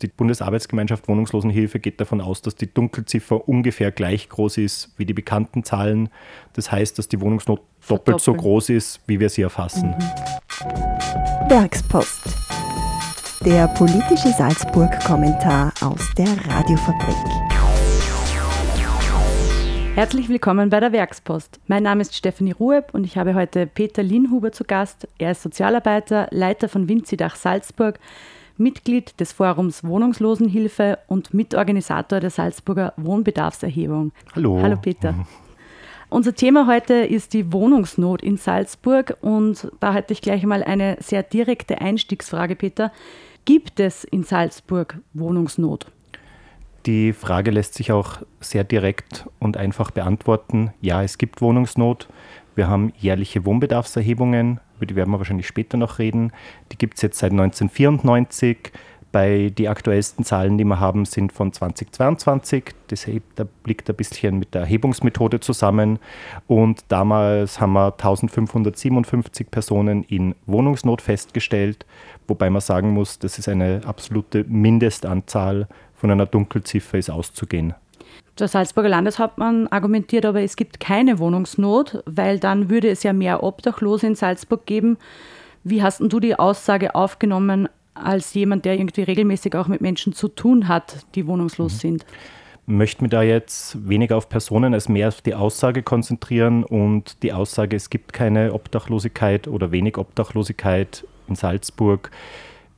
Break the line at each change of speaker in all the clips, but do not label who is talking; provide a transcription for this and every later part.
Die Bundesarbeitsgemeinschaft Wohnungslosenhilfe geht davon aus, dass die Dunkelziffer ungefähr gleich groß ist wie die bekannten Zahlen. Das heißt, dass die Wohnungsnot doppelt so groß ist, wie wir sie erfassen.
Mhm. Werkspost. Der politische Salzburg-Kommentar aus der Radiofabrik.
Herzlich willkommen bei der Werkspost. Mein Name ist Stefanie Rueb und ich habe heute Peter Lienhuber zu Gast. Er ist Sozialarbeiter, Leiter von Winzidach Salzburg, Mitglied des Forums Wohnungslosenhilfe und Mitorganisator der Salzburger Wohnbedarfserhebung.
Hallo.
Hallo Peter. Unser Thema heute ist die Wohnungsnot in Salzburg und da hätte ich gleich mal eine sehr direkte Einstiegsfrage, Peter. Gibt es in Salzburg Wohnungsnot?
Die Frage lässt sich auch sehr direkt und einfach beantworten. Ja, es gibt Wohnungsnot. Wir haben jährliche Wohnbedarfserhebungen, über die werden wir wahrscheinlich später noch reden. Die gibt es jetzt seit 1994. Bei die aktuellsten Zahlen, die wir haben, sind von 2022. Das da liegt ein bisschen mit der Erhebungsmethode zusammen. Und damals haben wir 1557 Personen in Wohnungsnot festgestellt, wobei man sagen muss, das ist eine absolute Mindestanzahl. Von einer Dunkelziffer ist auszugehen.
Der Salzburger Landeshauptmann argumentiert aber, es gibt keine Wohnungsnot, weil dann würde es ja mehr Obdachlose in Salzburg geben. Wie hast du die Aussage aufgenommen als jemand, der irgendwie regelmäßig auch mit Menschen zu tun hat, die wohnungslos mhm. sind?
Ich möchte mich da jetzt weniger auf Personen als mehr auf die Aussage konzentrieren und die Aussage, es gibt keine Obdachlosigkeit oder wenig Obdachlosigkeit in Salzburg,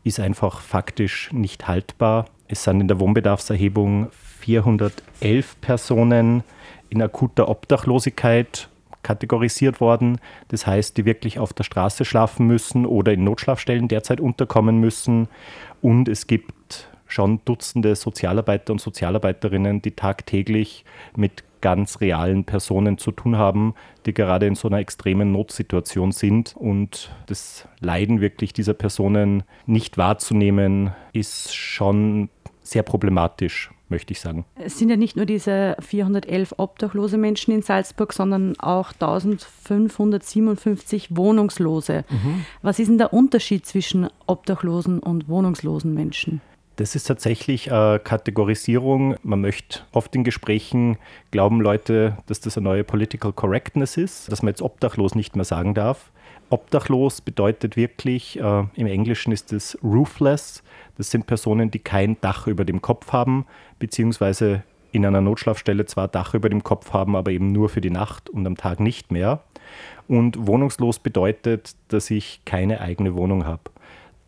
ist einfach faktisch nicht haltbar. Es sind in der Wohnbedarfserhebung 411 Personen in akuter Obdachlosigkeit kategorisiert worden. Das heißt, die wirklich auf der Straße schlafen müssen oder in Notschlafstellen derzeit unterkommen müssen. Und es gibt schon Dutzende Sozialarbeiter und Sozialarbeiterinnen, die tagtäglich mit ganz realen Personen zu tun haben, die gerade in so einer extremen Notsituation sind. Und das Leiden wirklich dieser Personen nicht wahrzunehmen, ist schon sehr problematisch möchte ich sagen.
Es sind ja nicht nur diese 411 obdachlose Menschen in Salzburg, sondern auch 1557 Wohnungslose. Mhm. Was ist denn der Unterschied zwischen obdachlosen und wohnungslosen Menschen?
Das ist tatsächlich eine Kategorisierung. Man möchte oft in Gesprächen glauben Leute, dass das eine neue Political Correctness ist, dass man jetzt obdachlos nicht mehr sagen darf. Obdachlos bedeutet wirklich, äh, im Englischen ist es roofless. Das sind Personen, die kein Dach über dem Kopf haben, beziehungsweise in einer Notschlafstelle zwar Dach über dem Kopf haben, aber eben nur für die Nacht und am Tag nicht mehr. Und wohnungslos bedeutet, dass ich keine eigene Wohnung habe.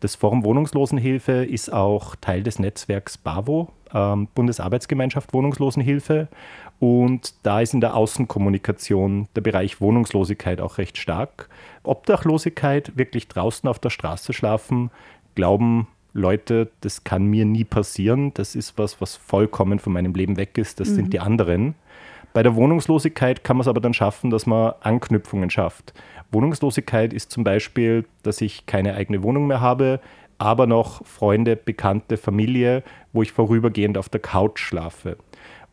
Das Forum Wohnungslosenhilfe ist auch Teil des Netzwerks BAVO, ähm, Bundesarbeitsgemeinschaft Wohnungslosenhilfe. Und da ist in der Außenkommunikation der Bereich Wohnungslosigkeit auch recht stark. Obdachlosigkeit, wirklich draußen auf der Straße schlafen, glauben Leute, das kann mir nie passieren. Das ist was, was vollkommen von meinem Leben weg ist. Das mhm. sind die anderen. Bei der Wohnungslosigkeit kann man es aber dann schaffen, dass man Anknüpfungen schafft. Wohnungslosigkeit ist zum Beispiel, dass ich keine eigene Wohnung mehr habe, aber noch Freunde, Bekannte, Familie, wo ich vorübergehend auf der Couch schlafe.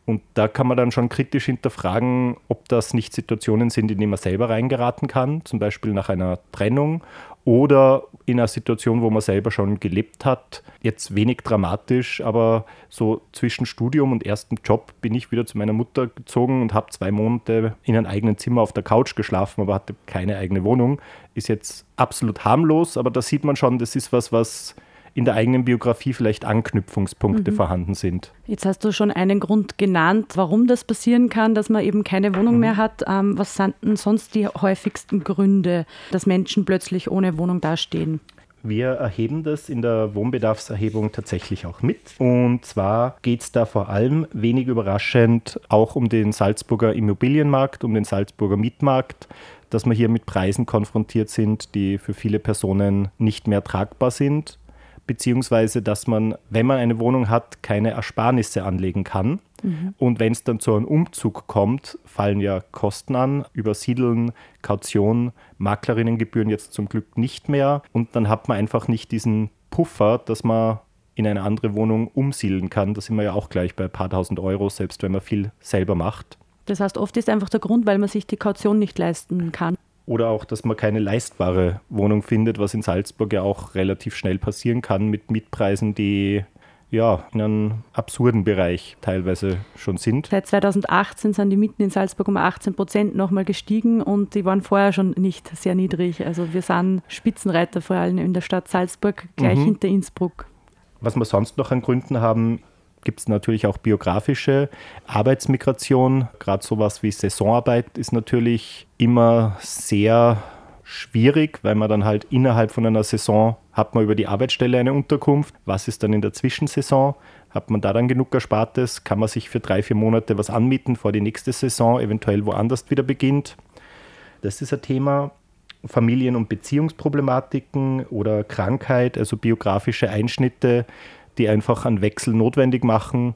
Und da kann man dann schon kritisch hinterfragen, ob das nicht Situationen sind, in die man selber reingeraten kann, zum Beispiel nach einer Trennung oder in einer Situation, wo man selber schon gelebt hat. Jetzt wenig dramatisch, aber so zwischen Studium und erstem Job bin ich wieder zu meiner Mutter gezogen und habe zwei Monate in einem eigenen Zimmer auf der Couch geschlafen, aber hatte keine eigene Wohnung. Ist jetzt absolut harmlos, aber da sieht man schon, das ist was, was in der eigenen Biografie vielleicht Anknüpfungspunkte mhm. vorhanden sind.
Jetzt hast du schon einen Grund genannt, warum das passieren kann, dass man eben keine Wohnung mhm. mehr hat. Ähm, was sind denn sonst die häufigsten Gründe, dass Menschen plötzlich ohne Wohnung dastehen?
Wir erheben das in der Wohnbedarfserhebung tatsächlich auch mit. Und zwar geht es da vor allem, wenig überraschend, auch um den Salzburger Immobilienmarkt, um den Salzburger Mietmarkt, dass wir hier mit Preisen konfrontiert sind, die für viele Personen nicht mehr tragbar sind beziehungsweise dass man, wenn man eine Wohnung hat, keine Ersparnisse anlegen kann. Mhm. Und wenn es dann zu einem Umzug kommt, fallen ja Kosten an, Übersiedeln, Kaution, Maklerinnengebühren jetzt zum Glück nicht mehr. Und dann hat man einfach nicht diesen Puffer, dass man in eine andere Wohnung umsiedeln kann. Da sind wir ja auch gleich bei ein paar tausend Euro, selbst wenn man viel selber macht.
Das heißt, oft ist einfach der Grund, weil man sich die Kaution nicht leisten kann.
Oder auch, dass man keine leistbare Wohnung findet, was in Salzburg ja auch relativ schnell passieren kann mit Mietpreisen, die ja, in einem absurden Bereich teilweise schon sind.
Seit 2018 sind die Mieten in Salzburg um 18 Prozent nochmal gestiegen und die waren vorher schon nicht sehr niedrig. Also wir sind Spitzenreiter vor allem in der Stadt Salzburg, gleich mhm. hinter Innsbruck.
Was wir sonst noch an Gründen haben, gibt es natürlich auch biografische Arbeitsmigration. Gerade sowas wie Saisonarbeit ist natürlich immer sehr schwierig, weil man dann halt innerhalb von einer Saison hat man über die Arbeitsstelle eine Unterkunft. Was ist dann in der Zwischensaison? Hat man da dann genug Erspartes? Kann man sich für drei, vier Monate was anmieten, vor die nächste Saison eventuell woanders wieder beginnt? Das ist ein Thema. Familien- und Beziehungsproblematiken oder Krankheit, also biografische Einschnitte, die einfach einen Wechsel notwendig machen.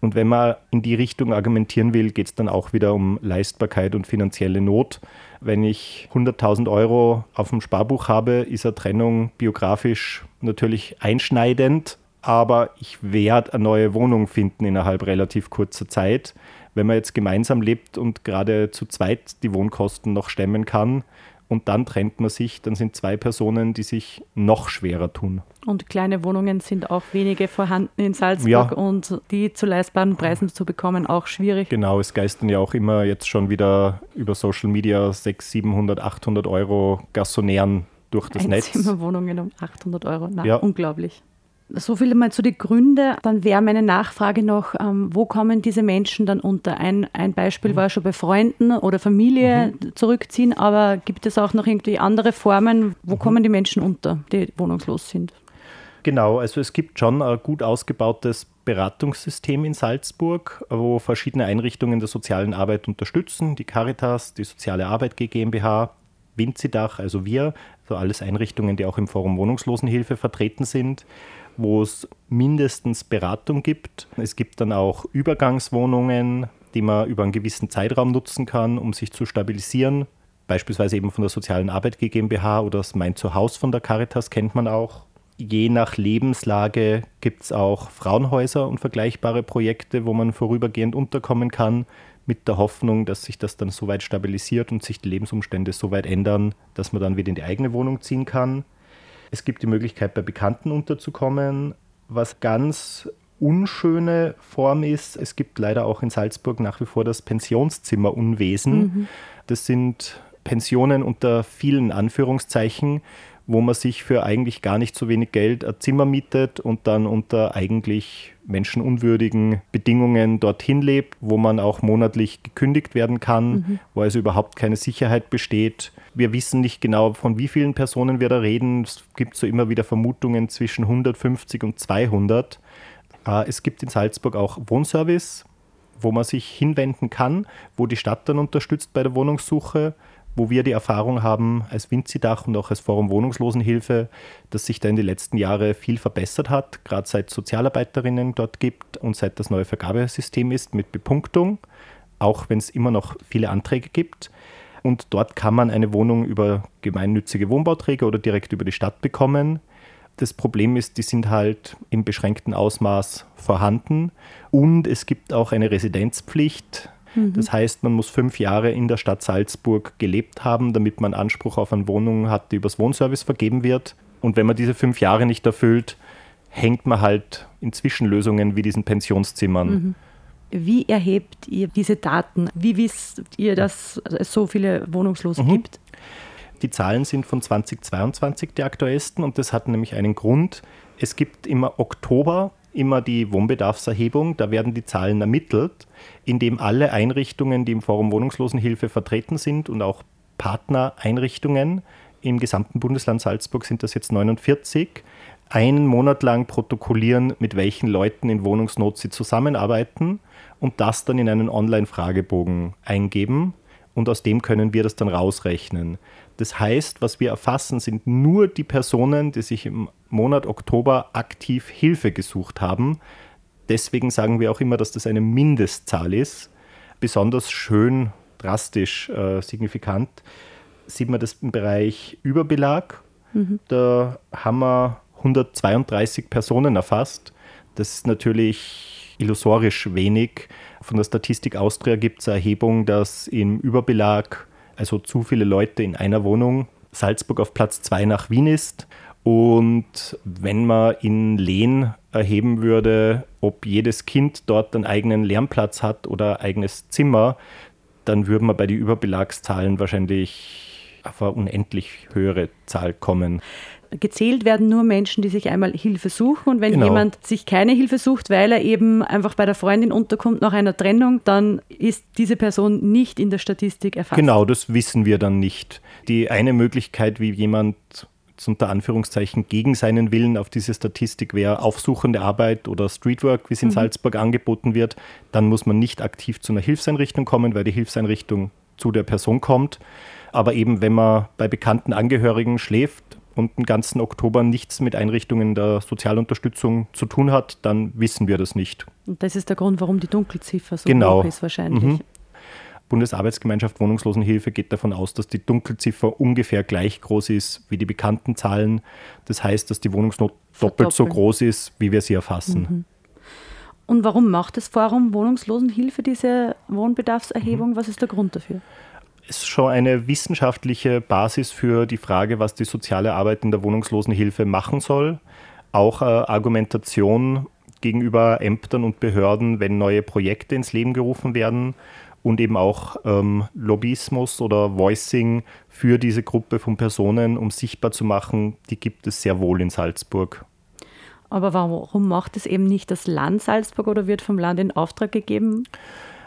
Und wenn man in die Richtung argumentieren will, geht es dann auch wieder um Leistbarkeit und finanzielle Not. Wenn ich 100.000 Euro auf dem Sparbuch habe, ist eine Trennung biografisch natürlich einschneidend, aber ich werde eine neue Wohnung finden innerhalb relativ kurzer Zeit. Wenn man jetzt gemeinsam lebt und gerade zu zweit die Wohnkosten noch stemmen kann, und dann trennt man sich, dann sind zwei Personen, die sich noch schwerer tun.
Und kleine Wohnungen sind auch wenige vorhanden in Salzburg ja. und die zu leistbaren Preisen zu bekommen auch schwierig.
Genau, es geistern ja auch immer jetzt schon wieder über Social Media 600, 700, 800 Euro Gassonären durch das Netz.
Wohnungen um 800 Euro, Na, ja. unglaublich. So viel mal zu den Gründen. Dann wäre meine Nachfrage noch, ähm, wo kommen diese Menschen dann unter? Ein, ein Beispiel mhm. war schon bei Freunden oder Familie mhm. zurückziehen, aber gibt es auch noch irgendwie andere Formen? Wo mhm. kommen die Menschen unter, die wohnungslos sind?
Genau, also es gibt schon ein gut ausgebautes Beratungssystem in Salzburg, wo verschiedene Einrichtungen der sozialen Arbeit unterstützen. Die Caritas, die Soziale Arbeit GmbH, Winzidach, also wir, also alles Einrichtungen, die auch im Forum Wohnungslosenhilfe vertreten sind wo es mindestens Beratung gibt. Es gibt dann auch Übergangswohnungen, die man über einen gewissen Zeitraum nutzen kann, um sich zu stabilisieren. Beispielsweise eben von der Sozialen Arbeit GmbH oder das Mein Zuhause von der Caritas kennt man auch. Je nach Lebenslage gibt es auch Frauenhäuser und vergleichbare Projekte, wo man vorübergehend unterkommen kann, mit der Hoffnung, dass sich das dann so weit stabilisiert und sich die Lebensumstände so weit ändern, dass man dann wieder in die eigene Wohnung ziehen kann. Es gibt die Möglichkeit, bei Bekannten unterzukommen, was ganz unschöne Form ist. Es gibt leider auch in Salzburg nach wie vor das Pensionszimmerunwesen. Mhm. Das sind Pensionen unter vielen Anführungszeichen, wo man sich für eigentlich gar nicht so wenig Geld ein Zimmer mietet und dann unter eigentlich menschenunwürdigen Bedingungen dorthin lebt, wo man auch monatlich gekündigt werden kann, mhm. wo also überhaupt keine Sicherheit besteht. Wir wissen nicht genau, von wie vielen Personen wir da reden. Es gibt so immer wieder Vermutungen zwischen 150 und 200. Äh, es gibt in Salzburg auch Wohnservice, wo man sich hinwenden kann, wo die Stadt dann unterstützt bei der Wohnungssuche wo wir die Erfahrung haben als Winzidach und auch als Forum Wohnungslosenhilfe, dass sich da in den letzten Jahren viel verbessert hat, gerade seit Sozialarbeiterinnen dort gibt und seit das neue Vergabesystem ist mit Bepunktung, auch wenn es immer noch viele Anträge gibt. Und dort kann man eine Wohnung über gemeinnützige Wohnbauträger oder direkt über die Stadt bekommen. Das Problem ist, die sind halt im beschränkten Ausmaß vorhanden und es gibt auch eine Residenzpflicht Mhm. Das heißt, man muss fünf Jahre in der Stadt Salzburg gelebt haben, damit man Anspruch auf eine Wohnung hat, die übers Wohnservice vergeben wird. Und wenn man diese fünf Jahre nicht erfüllt, hängt man halt in Zwischenlösungen wie diesen Pensionszimmern. Mhm.
Wie erhebt ihr diese Daten? Wie wisst ihr, dass es so viele Wohnungslose mhm. gibt?
Die Zahlen sind von 2022 die aktuellsten und das hat nämlich einen Grund. Es gibt im Oktober immer die Wohnbedarfserhebung. Da werden die Zahlen ermittelt, indem alle Einrichtungen, die im Forum Wohnungslosenhilfe vertreten sind und auch Partnereinrichtungen im gesamten Bundesland Salzburg sind das jetzt 49, einen Monat lang protokollieren, mit welchen Leuten in Wohnungsnot sie zusammenarbeiten und das dann in einen Online-Fragebogen eingeben. Und aus dem können wir das dann rausrechnen. Das heißt, was wir erfassen, sind nur die Personen, die sich im Monat Oktober aktiv Hilfe gesucht haben. Deswegen sagen wir auch immer, dass das eine Mindestzahl ist. Besonders schön, drastisch, äh, signifikant sieht man das im Bereich Überbelag. Mhm. Da haben wir 132 Personen erfasst. Das ist natürlich illusorisch wenig. Von der Statistik Austria gibt es eine Erhebung, dass im Überbelag also zu viele Leute in einer Wohnung. Salzburg auf Platz 2 nach Wien ist. Und wenn man in Lehn erheben würde, ob jedes Kind dort einen eigenen Lernplatz hat oder eigenes Zimmer, dann würden wir bei den Überbelagszahlen wahrscheinlich auf eine unendlich höhere Zahl kommen
gezählt werden nur Menschen, die sich einmal Hilfe suchen. Und wenn genau. jemand sich keine Hilfe sucht, weil er eben einfach bei der Freundin unterkommt nach einer Trennung, dann ist diese Person nicht in der Statistik erfasst.
Genau, das wissen wir dann nicht. Die eine Möglichkeit, wie jemand unter Anführungszeichen gegen seinen Willen auf diese Statistik wäre aufsuchende Arbeit oder Streetwork, wie es in mhm. Salzburg angeboten wird, dann muss man nicht aktiv zu einer Hilfseinrichtung kommen, weil die Hilfseinrichtung zu der Person kommt. Aber eben, wenn man bei bekannten Angehörigen schläft und den ganzen Oktober nichts mit Einrichtungen der Sozialunterstützung zu tun hat, dann wissen wir das nicht.
Und das ist der Grund, warum die Dunkelziffer so
genau.
hoch ist wahrscheinlich. Mhm.
Bundesarbeitsgemeinschaft Wohnungslosenhilfe geht davon aus, dass die Dunkelziffer ungefähr gleich groß ist wie die bekannten Zahlen. Das heißt, dass die Wohnungsnot doppelt so groß ist, wie wir sie erfassen. Mhm.
Und warum macht das Forum Wohnungslosenhilfe diese Wohnbedarfserhebung? Mhm. Was ist der Grund dafür?
Es ist schon eine wissenschaftliche Basis für die Frage, was die soziale Arbeit in der Wohnungslosenhilfe machen soll. Auch äh, Argumentation gegenüber Ämtern und Behörden, wenn neue Projekte ins Leben gerufen werden und eben auch ähm, Lobbyismus oder Voicing für diese Gruppe von Personen, um sichtbar zu machen, die gibt es sehr wohl in Salzburg.
Aber warum macht es eben nicht das Land Salzburg oder wird vom Land in Auftrag gegeben?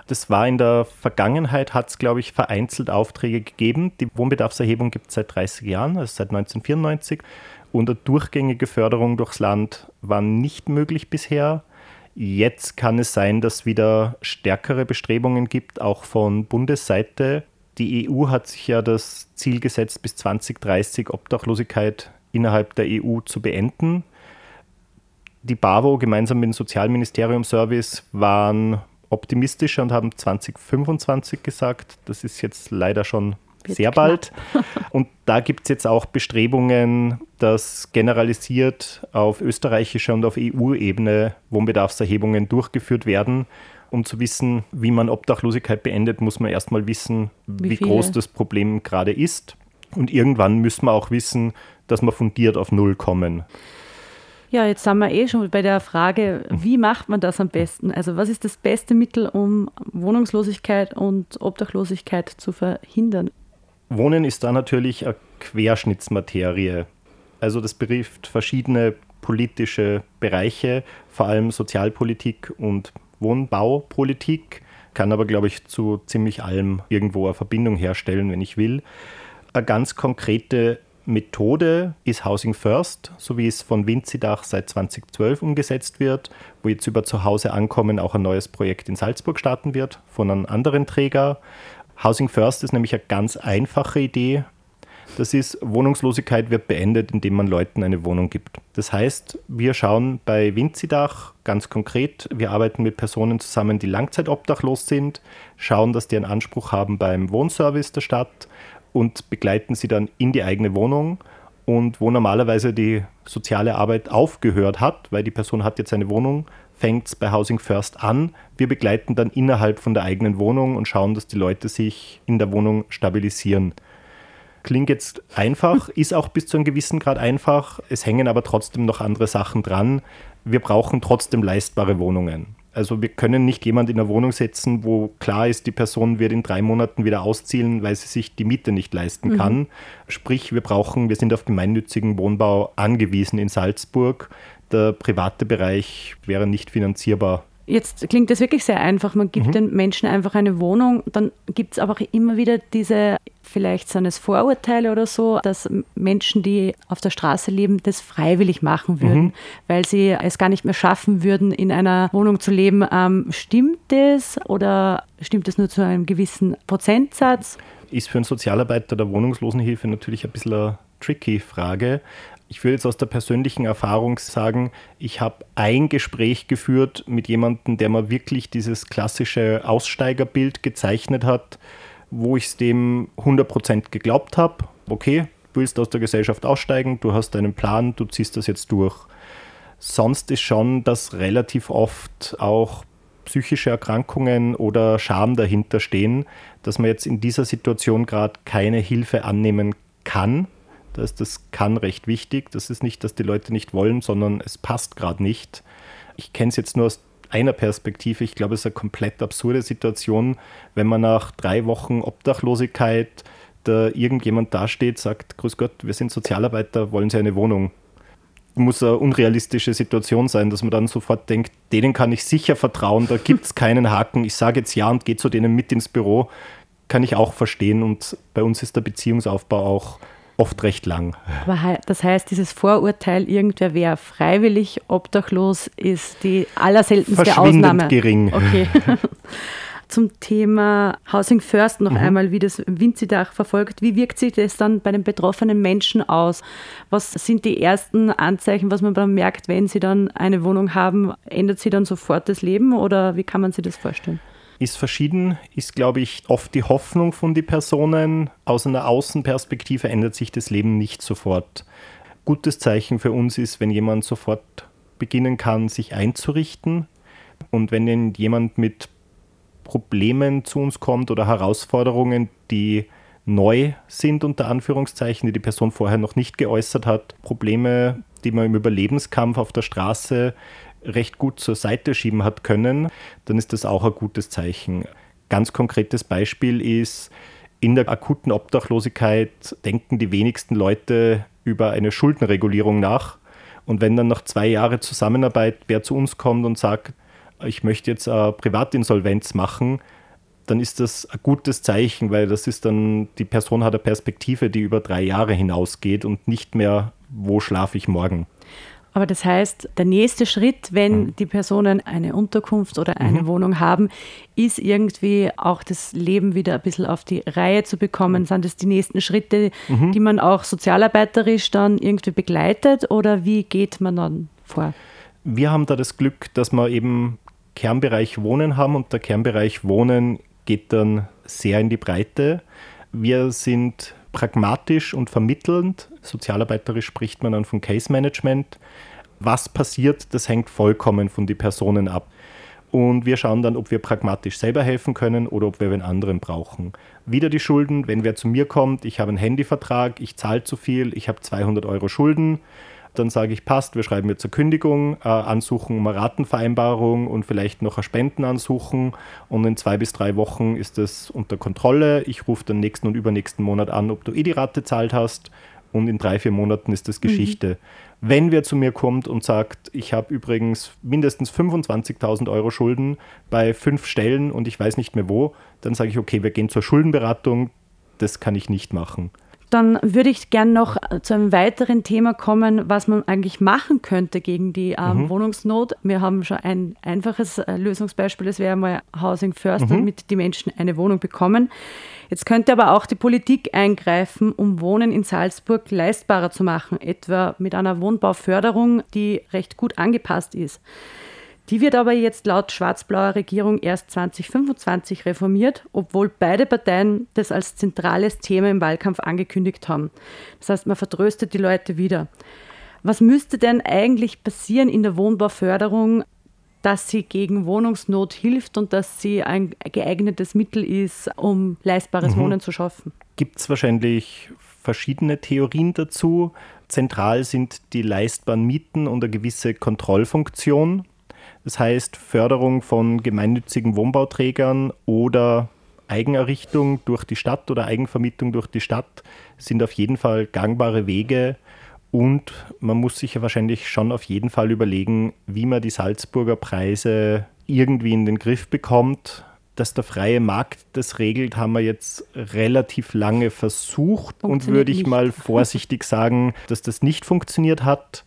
Das war in der Vergangenheit, hat es, glaube ich, vereinzelt Aufträge gegeben. Die Wohnbedarfserhebung gibt es seit 30 Jahren, also seit 1994. Und eine durchgängige Förderung durchs Land war nicht möglich bisher. Jetzt kann es sein, dass wieder stärkere Bestrebungen gibt, auch von Bundesseite. Die EU hat sich ja das Ziel gesetzt, bis 2030 Obdachlosigkeit innerhalb der EU zu beenden. Die BAWO gemeinsam mit dem Sozialministerium Service waren optimistischer und haben 2025 gesagt. Das ist jetzt leider schon wird sehr bald. Und da gibt es jetzt auch Bestrebungen, dass generalisiert auf österreichischer und auf EU-Ebene Wohnbedarfserhebungen durchgeführt werden. Um zu wissen, wie man Obdachlosigkeit beendet, muss man erstmal wissen, wie, wie groß das Problem gerade ist. Und irgendwann müssen wir auch wissen, dass wir fundiert auf Null kommen.
Ja, jetzt sind wir eh schon bei der Frage, wie macht man das am besten? Also was ist das beste Mittel, um Wohnungslosigkeit und Obdachlosigkeit zu verhindern?
Wohnen ist da natürlich eine Querschnittsmaterie. Also das betrifft verschiedene politische Bereiche, vor allem Sozialpolitik und Wohnbaupolitik, kann aber, glaube ich, zu ziemlich allem irgendwo eine Verbindung herstellen, wenn ich will. Eine ganz konkrete Methode ist Housing First, so wie es von Winzidach seit 2012 umgesetzt wird, wo jetzt über Zuhause ankommen auch ein neues Projekt in Salzburg starten wird von einem anderen Träger. Housing First ist nämlich eine ganz einfache Idee. Das ist, Wohnungslosigkeit wird beendet, indem man Leuten eine Wohnung gibt. Das heißt, wir schauen bei Winzidach ganz konkret, wir arbeiten mit Personen zusammen, die langzeitobdachlos sind, schauen, dass die einen Anspruch haben beim Wohnservice der Stadt und begleiten sie dann in die eigene Wohnung. Und wo normalerweise die soziale Arbeit aufgehört hat, weil die Person hat jetzt eine Wohnung, fängt es bei Housing First an. Wir begleiten dann innerhalb von der eigenen Wohnung und schauen, dass die Leute sich in der Wohnung stabilisieren. Klingt jetzt einfach, ist auch bis zu einem gewissen Grad einfach. Es hängen aber trotzdem noch andere Sachen dran. Wir brauchen trotzdem leistbare Wohnungen. Also wir können nicht jemand in eine Wohnung setzen, wo klar ist, die Person wird in drei Monaten wieder ausziehen, weil sie sich die Miete nicht leisten mhm. kann. Sprich, wir brauchen, wir sind auf gemeinnützigen Wohnbau angewiesen in Salzburg der private Bereich wäre nicht finanzierbar.
Jetzt klingt das wirklich sehr einfach. Man gibt mhm. den Menschen einfach eine Wohnung. Dann gibt es aber auch immer wieder diese, vielleicht sind es Vorurteile oder so, dass Menschen, die auf der Straße leben, das freiwillig machen würden, mhm. weil sie es gar nicht mehr schaffen würden, in einer Wohnung zu leben. Ähm, stimmt das oder stimmt das nur zu einem gewissen Prozentsatz?
Ist für einen Sozialarbeiter der Wohnungslosenhilfe natürlich ein bisschen eine tricky Frage ich würde jetzt aus der persönlichen Erfahrung sagen, ich habe ein Gespräch geführt mit jemandem, der mir wirklich dieses klassische Aussteigerbild gezeichnet hat, wo ich es dem 100% geglaubt habe. Okay, du willst aus der Gesellschaft aussteigen, du hast einen Plan, du ziehst das jetzt durch. Sonst ist schon, dass relativ oft auch psychische Erkrankungen oder Scham dahinter stehen, dass man jetzt in dieser Situation gerade keine Hilfe annehmen kann da ist das kann recht wichtig. Das ist nicht, dass die Leute nicht wollen, sondern es passt gerade nicht. Ich kenne es jetzt nur aus einer Perspektive. Ich glaube, es ist eine komplett absurde Situation, wenn man nach drei Wochen Obdachlosigkeit da irgendjemand dasteht, sagt, Grüß Gott, wir sind Sozialarbeiter, wollen Sie eine Wohnung? Muss eine unrealistische Situation sein, dass man dann sofort denkt, denen kann ich sicher vertrauen, da gibt es keinen Haken. Ich sage jetzt ja und gehe zu denen mit ins Büro. Kann ich auch verstehen. Und bei uns ist der Beziehungsaufbau auch oft recht lang.
Aber das heißt, dieses Vorurteil, irgendwer wäre freiwillig obdachlos, ist die allerseltenste Ausnahme.
gering.
Okay. Zum Thema Housing First noch mhm. einmal, wie das Winzidach verfolgt. Wie wirkt sich das dann bei den betroffenen Menschen aus? Was sind die ersten Anzeichen, was man dann merkt, wenn sie dann eine Wohnung haben? Ändert sie dann sofort das Leben oder wie kann man sich das vorstellen?
Ist verschieden, ist, glaube ich, oft die Hoffnung von den Personen. Aus einer Außenperspektive ändert sich das Leben nicht sofort. Gutes Zeichen für uns ist, wenn jemand sofort beginnen kann, sich einzurichten. Und wenn jemand mit Problemen zu uns kommt oder Herausforderungen, die neu sind, unter Anführungszeichen, die die Person vorher noch nicht geäußert hat, Probleme, die man im Überlebenskampf auf der Straße recht gut zur Seite schieben hat können, dann ist das auch ein gutes Zeichen. Ganz konkretes Beispiel ist, in der akuten Obdachlosigkeit denken die wenigsten Leute über eine Schuldenregulierung nach. Und wenn dann nach zwei Jahren Zusammenarbeit wer zu uns kommt und sagt, ich möchte jetzt eine Privatinsolvenz machen, dann ist das ein gutes Zeichen, weil das ist dann, die Person hat eine Perspektive, die über drei Jahre hinausgeht und nicht mehr, wo schlafe ich morgen.
Aber das heißt, der nächste Schritt, wenn mhm. die Personen eine Unterkunft oder eine mhm. Wohnung haben, ist irgendwie auch das Leben wieder ein bisschen auf die Reihe zu bekommen. Mhm. Sind das die nächsten Schritte, mhm. die man auch sozialarbeiterisch dann irgendwie begleitet oder wie geht man dann vor?
Wir haben da das Glück, dass wir eben Kernbereich Wohnen haben und der Kernbereich Wohnen geht dann sehr in die Breite. Wir sind pragmatisch und vermittelnd. Sozialarbeiterisch spricht man dann von Case Management. Was passiert, das hängt vollkommen von den Personen ab. Und wir schauen dann, ob wir pragmatisch selber helfen können oder ob wir einen anderen brauchen. Wieder die Schulden, wenn wer zu mir kommt, ich habe einen Handyvertrag, ich zahle zu viel, ich habe 200 Euro Schulden dann sage ich, passt, wir schreiben jetzt zur Kündigung, äh, ansuchen um eine Ratenvereinbarung und vielleicht noch eine Spenden ansuchen. Und in zwei bis drei Wochen ist das unter Kontrolle. Ich rufe dann nächsten und übernächsten Monat an, ob du eh die Rate zahlt hast. Und in drei, vier Monaten ist das mhm. Geschichte. Mhm. Wenn wer zu mir kommt und sagt, ich habe übrigens mindestens 25.000 Euro Schulden bei fünf Stellen und ich weiß nicht mehr wo, dann sage ich, okay, wir gehen zur Schuldenberatung. Das kann ich nicht machen.
Dann würde ich gerne noch zu einem weiteren Thema kommen, was man eigentlich machen könnte gegen die ähm, mhm. Wohnungsnot. Wir haben schon ein einfaches äh, Lösungsbeispiel, das wäre mal Housing First, mhm. damit die Menschen eine Wohnung bekommen. Jetzt könnte aber auch die Politik eingreifen, um Wohnen in Salzburg leistbarer zu machen, etwa mit einer Wohnbauförderung, die recht gut angepasst ist. Die wird aber jetzt laut schwarz-blauer Regierung erst 2025 reformiert, obwohl beide Parteien das als zentrales Thema im Wahlkampf angekündigt haben. Das heißt, man vertröstet die Leute wieder. Was müsste denn eigentlich passieren in der Wohnbauförderung, dass sie gegen Wohnungsnot hilft und dass sie ein geeignetes Mittel ist, um leistbares mhm. Wohnen zu schaffen?
Gibt es wahrscheinlich verschiedene Theorien dazu. Zentral sind die leistbaren Mieten und eine gewisse Kontrollfunktion. Das heißt Förderung von gemeinnützigen Wohnbauträgern oder Eigenerrichtung durch die Stadt oder Eigenvermietung durch die Stadt sind auf jeden Fall gangbare Wege. Und man muss sich ja wahrscheinlich schon auf jeden Fall überlegen, wie man die Salzburger Preise irgendwie in den Griff bekommt. Dass der freie Markt das regelt, haben wir jetzt relativ lange versucht und würde ich mal vorsichtig sagen, dass das nicht funktioniert hat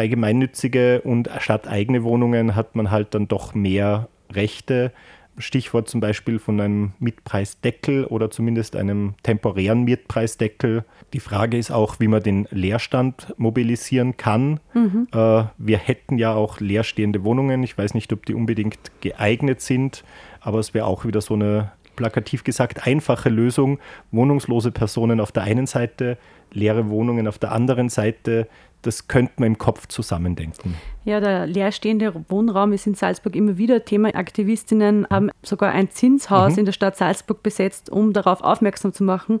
bei gemeinnützige und statt eigene Wohnungen hat man halt dann doch mehr Rechte. Stichwort zum Beispiel von einem Mietpreisdeckel oder zumindest einem temporären Mietpreisdeckel. Die Frage ist auch, wie man den Leerstand mobilisieren kann. Mhm. Äh, wir hätten ja auch leerstehende Wohnungen. Ich weiß nicht, ob die unbedingt geeignet sind, aber es wäre auch wieder so eine plakativ gesagt einfache Lösung. Wohnungslose Personen auf der einen Seite, leere Wohnungen auf der anderen Seite das könnte man im Kopf zusammendenken.
Ja, der leerstehende Wohnraum ist in Salzburg immer wieder Thema. Aktivistinnen haben sogar ein Zinshaus mhm. in der Stadt Salzburg besetzt, um darauf aufmerksam zu machen.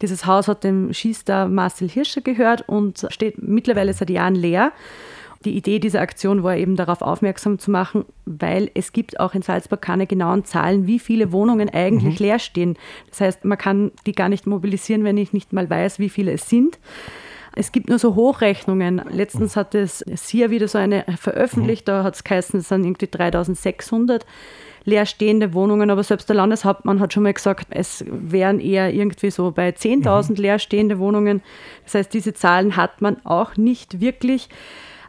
Dieses Haus hat dem Schießstar Marcel Hirscher gehört und steht mittlerweile seit Jahren leer. Die Idee dieser Aktion war eben darauf aufmerksam zu machen, weil es gibt auch in Salzburg keine genauen Zahlen, wie viele Wohnungen eigentlich mhm. leer stehen. Das heißt, man kann die gar nicht mobilisieren, wenn ich nicht mal weiß, wie viele es sind. Es gibt nur so Hochrechnungen. Letztens hat es SIA wieder so eine veröffentlicht, da hat es geheißen, es sind irgendwie 3600 leerstehende Wohnungen, aber selbst der Landeshauptmann hat schon mal gesagt, es wären eher irgendwie so bei 10.000 mhm. leerstehende Wohnungen. Das heißt, diese Zahlen hat man auch nicht wirklich.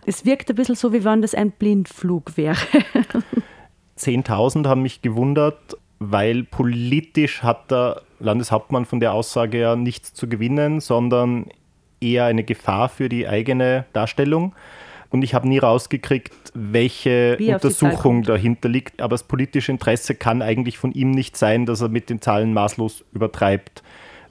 Es wirkt ein bisschen so, wie wenn das ein Blindflug wäre.
10.000 haben mich gewundert, weil politisch hat der Landeshauptmann von der Aussage ja nichts zu gewinnen, sondern eher eine Gefahr für die eigene Darstellung. Und ich habe nie rausgekriegt, welche Untersuchung dahinter liegt. Aber das politische Interesse kann eigentlich von ihm nicht sein, dass er mit den Zahlen maßlos übertreibt.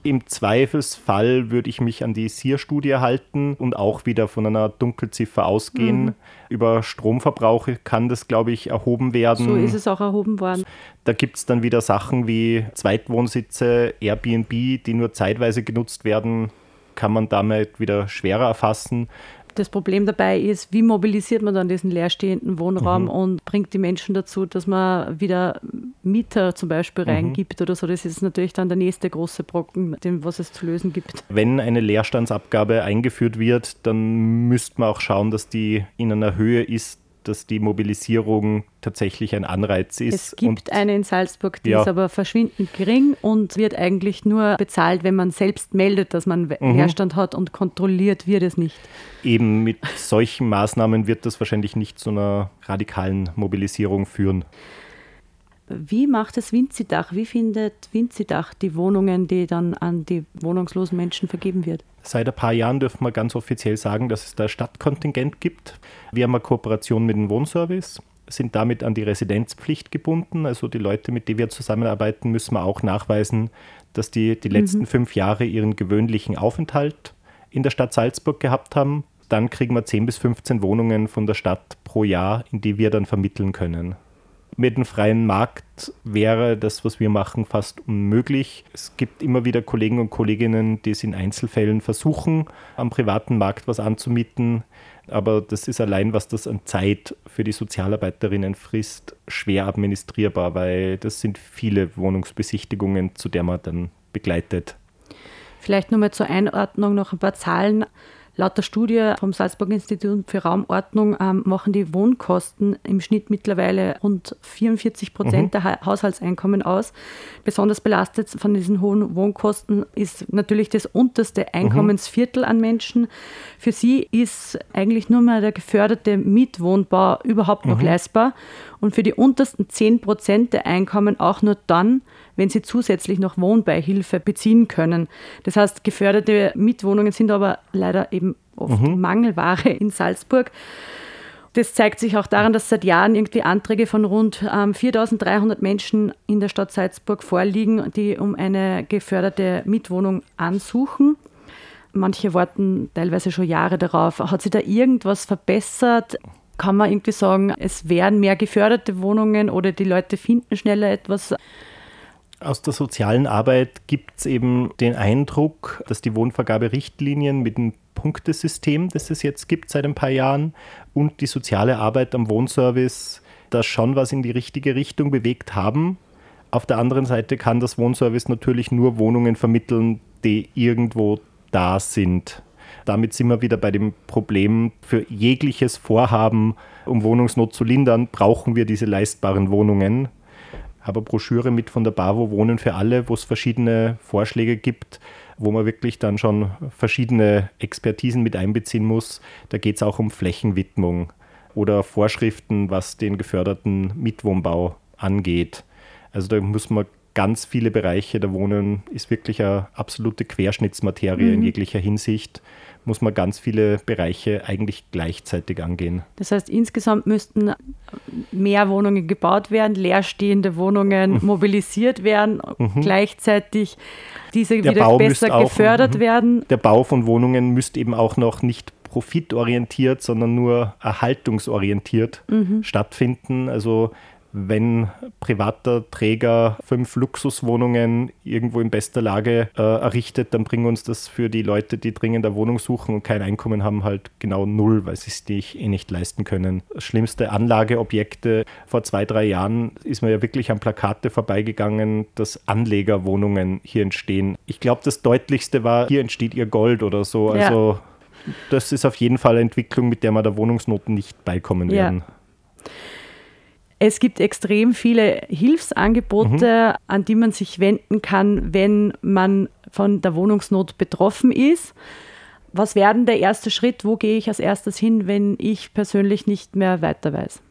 Im Zweifelsfall würde ich mich an die SIR-Studie halten und auch wieder von einer Dunkelziffer ausgehen. Mhm. Über Stromverbrauche kann das, glaube ich, erhoben werden.
So ist es auch erhoben worden.
Da gibt es dann wieder Sachen wie Zweitwohnsitze, Airbnb, die nur zeitweise genutzt werden, kann man damit wieder schwerer erfassen.
Das Problem dabei ist, wie mobilisiert man dann diesen leerstehenden Wohnraum mhm. und bringt die Menschen dazu, dass man wieder Mieter zum Beispiel mhm. reingibt oder so. Das ist natürlich dann der nächste große Brocken, den, was es zu lösen gibt.
Wenn eine Leerstandsabgabe eingeführt wird, dann müsste man auch schauen, dass die in einer Höhe ist, dass die Mobilisierung tatsächlich ein Anreiz ist.
Es gibt und, eine in Salzburg, die ja. ist aber verschwindend gering und wird eigentlich nur bezahlt, wenn man selbst meldet, dass man mhm. Leerstand hat und kontrolliert wird es nicht.
Eben mit solchen Maßnahmen wird das wahrscheinlich nicht zu einer radikalen Mobilisierung führen.
Wie macht es Winzidach? Wie findet Winzidach die Wohnungen, die dann an die wohnungslosen Menschen vergeben wird?
Seit ein paar Jahren dürfen wir ganz offiziell sagen, dass es da Stadtkontingent gibt. Wir haben eine Kooperation mit dem Wohnservice, sind damit an die Residenzpflicht gebunden. Also die Leute, mit denen wir zusammenarbeiten, müssen wir auch nachweisen, dass die die letzten mhm. fünf Jahre ihren gewöhnlichen Aufenthalt in der Stadt Salzburg gehabt haben. Dann kriegen wir 10 bis 15 Wohnungen von der Stadt pro Jahr, in die wir dann vermitteln können mit dem freien Markt wäre das, was wir machen, fast unmöglich. Es gibt immer wieder Kollegen und Kolleginnen, die es in Einzelfällen versuchen, am privaten Markt was anzumieten. Aber das ist allein, was das an Zeit für die Sozialarbeiterinnen frisst, schwer administrierbar, weil das sind viele Wohnungsbesichtigungen, zu der man dann begleitet.
Vielleicht nochmal zur Einordnung noch ein paar Zahlen. Laut der Studie vom Salzburg Institut für Raumordnung ähm, machen die Wohnkosten im Schnitt mittlerweile rund 44 Prozent mhm. der ha Haushaltseinkommen aus. Besonders belastet von diesen hohen Wohnkosten ist natürlich das unterste Einkommensviertel an Menschen. Für sie ist eigentlich nur mehr der geförderte Mietwohnbau überhaupt noch mhm. leistbar und für die untersten 10 Prozent der Einkommen auch nur dann, wenn sie zusätzlich noch Wohnbeihilfe beziehen können. Das heißt, geförderte Mietwohnungen sind aber leider eben oft mhm. Mangelware in Salzburg. Das zeigt sich auch daran, dass seit Jahren irgendwie Anträge von rund ähm, 4300 Menschen in der Stadt Salzburg vorliegen, die um eine geförderte Mietwohnung ansuchen. Manche warten teilweise schon Jahre darauf. Hat sich da irgendwas verbessert? Kann man irgendwie sagen, es wären mehr geförderte Wohnungen oder die Leute finden schneller etwas?
Aus der sozialen Arbeit gibt es eben den Eindruck, dass die Wohnvergaberichtlinien mit dem Punktesystem, das es jetzt gibt seit ein paar Jahren, und die soziale Arbeit am Wohnservice da schon was in die richtige Richtung bewegt haben. Auf der anderen Seite kann das Wohnservice natürlich nur Wohnungen vermitteln, die irgendwo da sind. Damit sind wir wieder bei dem Problem, für jegliches Vorhaben, um Wohnungsnot zu lindern, brauchen wir diese leistbaren Wohnungen habe eine Broschüre mit von der BAVO Wohnen für alle, wo es verschiedene Vorschläge gibt, wo man wirklich dann schon verschiedene Expertisen mit einbeziehen muss. Da geht es auch um Flächenwidmung oder Vorschriften, was den geförderten Mitwohnbau angeht. Also da muss man ganz viele Bereiche, da Wohnen ist wirklich eine absolute Querschnittsmaterie mhm. in jeglicher Hinsicht muss man ganz viele Bereiche eigentlich gleichzeitig angehen.
Das heißt, insgesamt müssten mehr Wohnungen gebaut werden, leerstehende Wohnungen mhm. mobilisiert werden, mhm. gleichzeitig diese der wieder Bau besser auch, gefördert mhm. werden.
Der Bau von Wohnungen müsste eben auch noch nicht profitorientiert, sondern nur erhaltungsorientiert mhm. stattfinden. Also wenn privater Träger fünf Luxuswohnungen irgendwo in bester Lage äh, errichtet, dann bringt uns das für die Leute, die dringend eine Wohnung suchen und kein Einkommen haben, halt genau null, weil sie es sich eh nicht leisten können. Schlimmste Anlageobjekte vor zwei, drei Jahren ist man ja wirklich an Plakate vorbeigegangen, dass Anlegerwohnungen hier entstehen. Ich glaube, das deutlichste war, hier entsteht ihr Gold oder so.
Ja.
Also das ist auf jeden Fall eine Entwicklung, mit der wir der Wohnungsnot nicht beikommen
Ja.
werden.
Es gibt extrem viele Hilfsangebote,
Mhm.
an die man sich wenden kann, wenn man von der Wohnungsnot betroffen ist. Was wäre denn der erste Schritt? Wo gehe ich als erstes hin, wenn ich persönlich nicht mehr weiter weiß?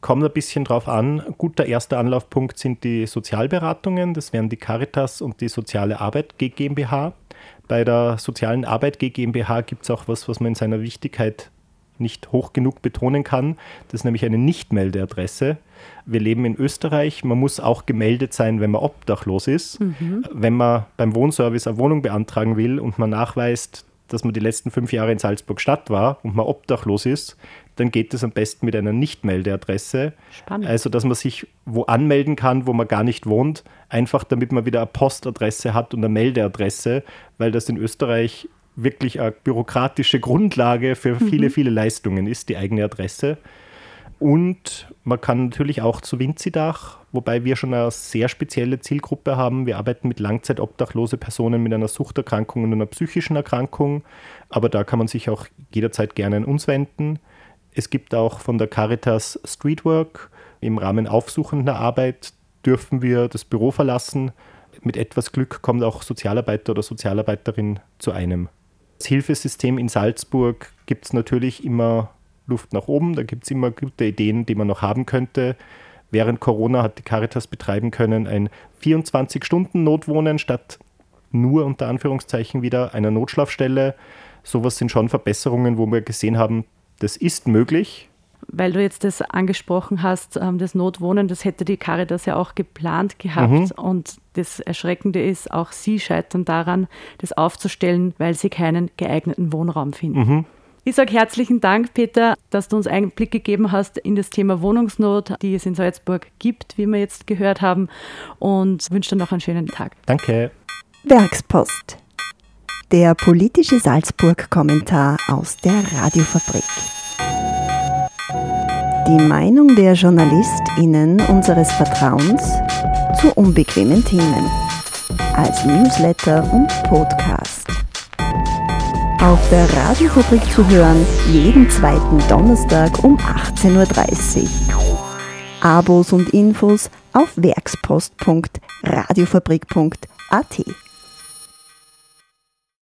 Kommt ein bisschen drauf an. Guter erster Anlaufpunkt sind die Sozialberatungen. Das wären die Caritas und die Soziale Arbeit GmbH. Bei der Sozialen Arbeit GmbH gibt es auch was, was man in seiner Wichtigkeit nicht hoch genug betonen kann. Das ist nämlich eine Nichtmeldeadresse. Wir leben in Österreich. Man muss auch gemeldet sein, wenn man obdachlos ist. Wenn man beim Wohnservice eine Wohnung beantragen will und man nachweist, dass man die letzten fünf Jahre in Salzburg Stadt war und man obdachlos ist, dann geht es am besten mit einer Nichtmeldeadresse.
Spannend.
Also, dass man sich wo anmelden kann, wo man gar nicht wohnt, einfach damit man wieder eine Postadresse hat und eine Meldeadresse, weil das in Österreich wirklich eine bürokratische Grundlage für viele, viele Leistungen ist, die eigene Adresse. Und man kann natürlich auch zu Winzidach, wobei wir schon eine sehr spezielle Zielgruppe haben. Wir arbeiten mit langzeitobdachlose Personen mit einer Suchterkrankung und einer psychischen Erkrankung. Aber da kann man sich auch jederzeit gerne an uns wenden. Es gibt auch von der Caritas Streetwork. Im Rahmen aufsuchender Arbeit dürfen wir das Büro verlassen. Mit etwas Glück kommt auch Sozialarbeiter oder Sozialarbeiterin zu einem. Hilfesystem in Salzburg gibt es natürlich immer Luft nach oben. Da gibt es immer gute Ideen, die man noch haben könnte. Während Corona hat die Caritas betreiben können ein 24-Stunden-Notwohnen statt nur unter Anführungszeichen wieder einer Notschlafstelle. Sowas sind schon Verbesserungen, wo wir gesehen haben, das ist möglich.
Weil du jetzt das angesprochen hast, ähm, das Notwohnen, das hätte die Caritas ja auch geplant gehabt.
Mhm.
Und das Erschreckende ist, auch sie scheitern daran, das aufzustellen, weil sie keinen geeigneten Wohnraum finden.
Mhm.
Ich sage herzlichen Dank, Peter, dass du uns Einblick gegeben hast in das Thema Wohnungsnot, die es in Salzburg gibt, wie wir jetzt gehört haben. Und wünsche dir noch einen schönen Tag.
Danke.
Werkspost. Der politische Salzburg-Kommentar aus der Radiofabrik. Die Meinung der JournalistInnen unseres Vertrauens zu unbequemen Themen. Als Newsletter und Podcast. Auf der Radiofabrik zu hören, jeden zweiten Donnerstag um 18.30 Uhr. Abos und Infos auf werkspost.radiofabrik.at.